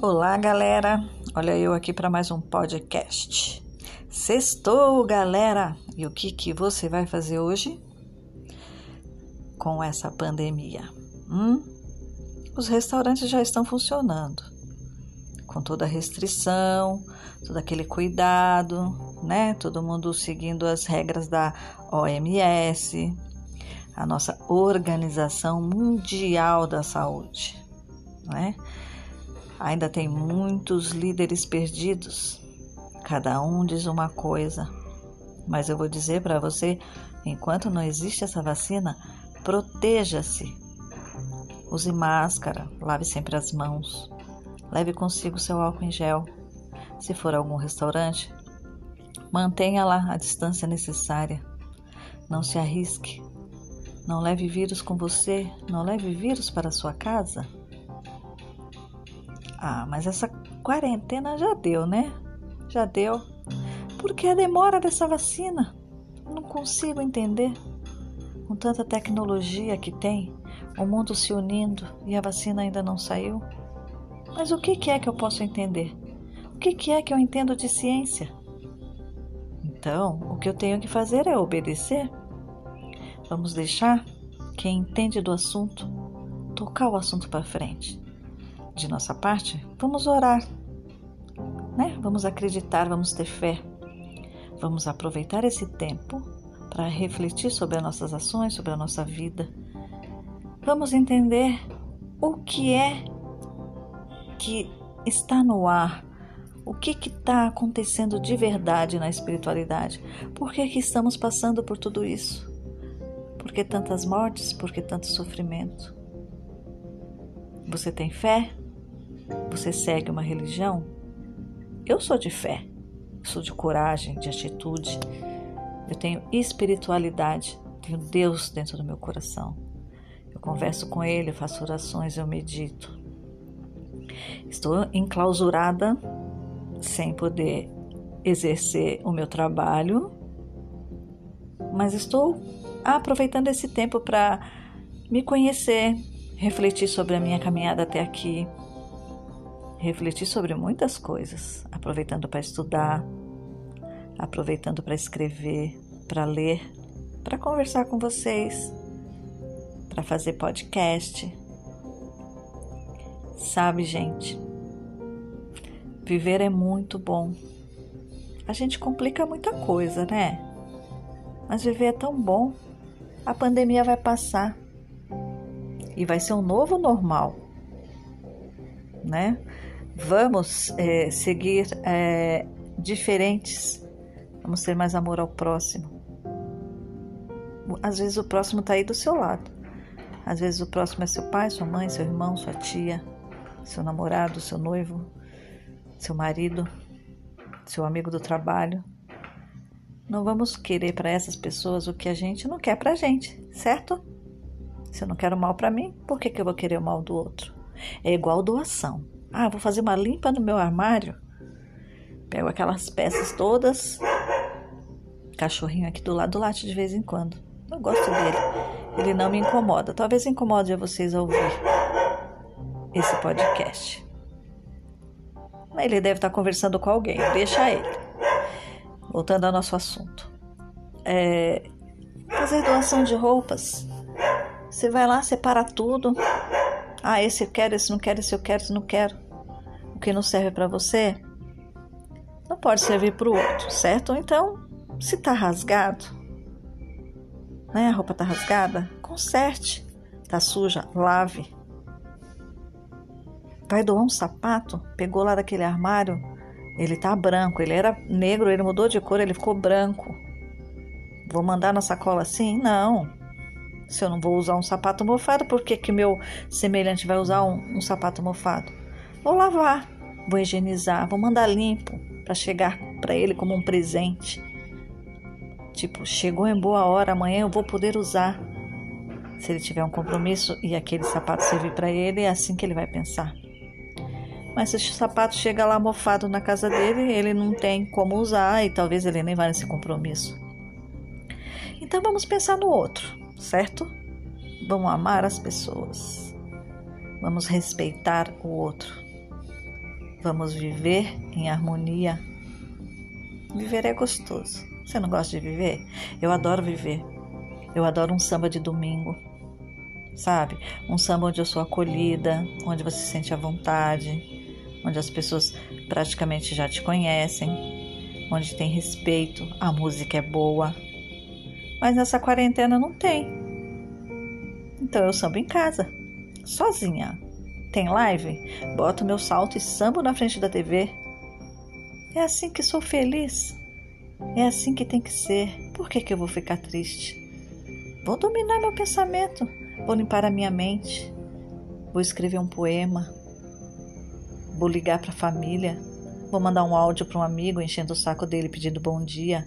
Olá, galera. Olha eu aqui para mais um podcast. Sextou, galera. E o que que você vai fazer hoje com essa pandemia? Hum? Os restaurantes já estão funcionando com toda a restrição, todo aquele cuidado, né? Todo mundo seguindo as regras da OMS, a nossa Organização Mundial da Saúde, né? Ainda tem muitos líderes perdidos. Cada um diz uma coisa. Mas eu vou dizer para você: enquanto não existe essa vacina, proteja-se. Use máscara, lave sempre as mãos. Leve consigo seu álcool em gel. Se for a algum restaurante, mantenha lá a distância necessária. Não se arrisque. Não leve vírus com você. Não leve vírus para sua casa. Ah, mas essa quarentena já deu, né? Já deu. Por que a demora dessa vacina? Não consigo entender. Com tanta tecnologia que tem, o mundo se unindo e a vacina ainda não saiu. Mas o que é que eu posso entender? O que é que eu entendo de ciência? Então, o que eu tenho que fazer é obedecer. Vamos deixar quem entende do assunto tocar o assunto para frente de nossa parte, vamos orar, né? Vamos acreditar, vamos ter fé. Vamos aproveitar esse tempo para refletir sobre as nossas ações, sobre a nossa vida. Vamos entender o que é que está no ar, o que está acontecendo de verdade na espiritualidade, por que, que estamos passando por tudo isso, por que tantas mortes, por que tanto sofrimento. Você tem fé? Você segue uma religião? Eu sou de fé, sou de coragem, de atitude. Eu tenho espiritualidade, tenho Deus dentro do meu coração. Eu converso com Ele, eu faço orações, eu medito. Estou enclausurada, sem poder exercer o meu trabalho, mas estou aproveitando esse tempo para me conhecer, refletir sobre a minha caminhada até aqui, refletir sobre muitas coisas, aproveitando para estudar, aproveitando para escrever, para ler, para conversar com vocês, para fazer podcast. Sabe, gente, viver é muito bom. A gente complica muita coisa, né? Mas viver é tão bom. A pandemia vai passar e vai ser um novo normal, né? Vamos é, seguir é, diferentes. Vamos ter mais amor ao próximo. Às vezes o próximo está aí do seu lado. Às vezes o próximo é seu pai, sua mãe, seu irmão, sua tia, seu namorado, seu noivo, seu marido, seu amigo do trabalho. Não vamos querer para essas pessoas o que a gente não quer para a gente, certo? Se eu não quero mal para mim, por que, que eu vou querer o mal do outro? É igual doação. Ah, vou fazer uma limpa no meu armário. Pego aquelas peças todas. Cachorrinho aqui do lado late de vez em quando. Eu gosto dele. Ele não me incomoda. Talvez incomode a vocês a ouvir esse podcast. Ele deve estar conversando com alguém. Deixa ele. Voltando ao nosso assunto. É, fazer doação de roupas. Você vai lá, separa tudo, ah, esse eu quero, esse não quero, esse eu quero, esse não quero. O que não serve para você não pode servir para o outro, certo? Então, se tá rasgado, né? A roupa tá rasgada, conserte. Tá suja, lave. Vai doar um sapato? Pegou lá daquele armário, ele tá branco. Ele era negro, ele mudou de cor, ele ficou branco. Vou mandar na sacola assim? Não. Se eu não vou usar um sapato mofado, por que, que meu semelhante vai usar um, um sapato mofado? Vou lavar, vou higienizar, vou mandar limpo para chegar para ele como um presente. Tipo, chegou em boa hora, amanhã eu vou poder usar. Se ele tiver um compromisso e aquele sapato servir para ele, é assim que ele vai pensar. Mas se o sapato chega lá mofado na casa dele, ele não tem como usar e talvez ele nem vá nesse compromisso. Então vamos pensar no outro certo? Vamos amar as pessoas. Vamos respeitar o outro. Vamos viver em harmonia. Viver é gostoso. Você não gosta de viver? Eu adoro viver. Eu adoro um samba de domingo. Sabe? Um samba onde eu sou acolhida, onde você se sente à vontade, onde as pessoas praticamente já te conhecem, onde tem respeito, a música é boa. Mas nessa quarentena não tem. Então eu samba em casa, sozinha. Tem live? Boto meu salto e sambo na frente da TV. É assim que sou feliz. É assim que tem que ser. Por que, que eu vou ficar triste? Vou dominar meu pensamento. Vou limpar a minha mente. Vou escrever um poema. Vou ligar para a família. Vou mandar um áudio para um amigo enchendo o saco dele pedindo bom dia.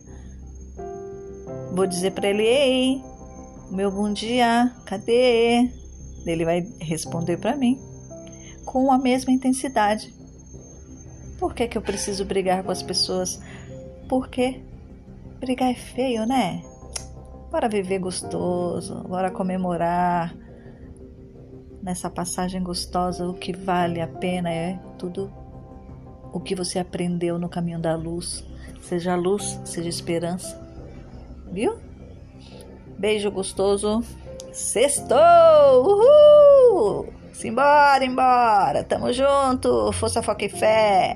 Vou dizer para ele: Ei, meu bom dia, cadê? Ele vai responder para mim com a mesma intensidade. Por que, que eu preciso brigar com as pessoas? Porque brigar é feio, né? Bora viver gostoso, bora comemorar. Nessa passagem gostosa, o que vale a pena é tudo o que você aprendeu no caminho da luz. Seja luz, seja esperança. Viu? Beijo gostoso. Sextou! Uhul! Simbora, embora. Tamo junto. Força, foca e fé.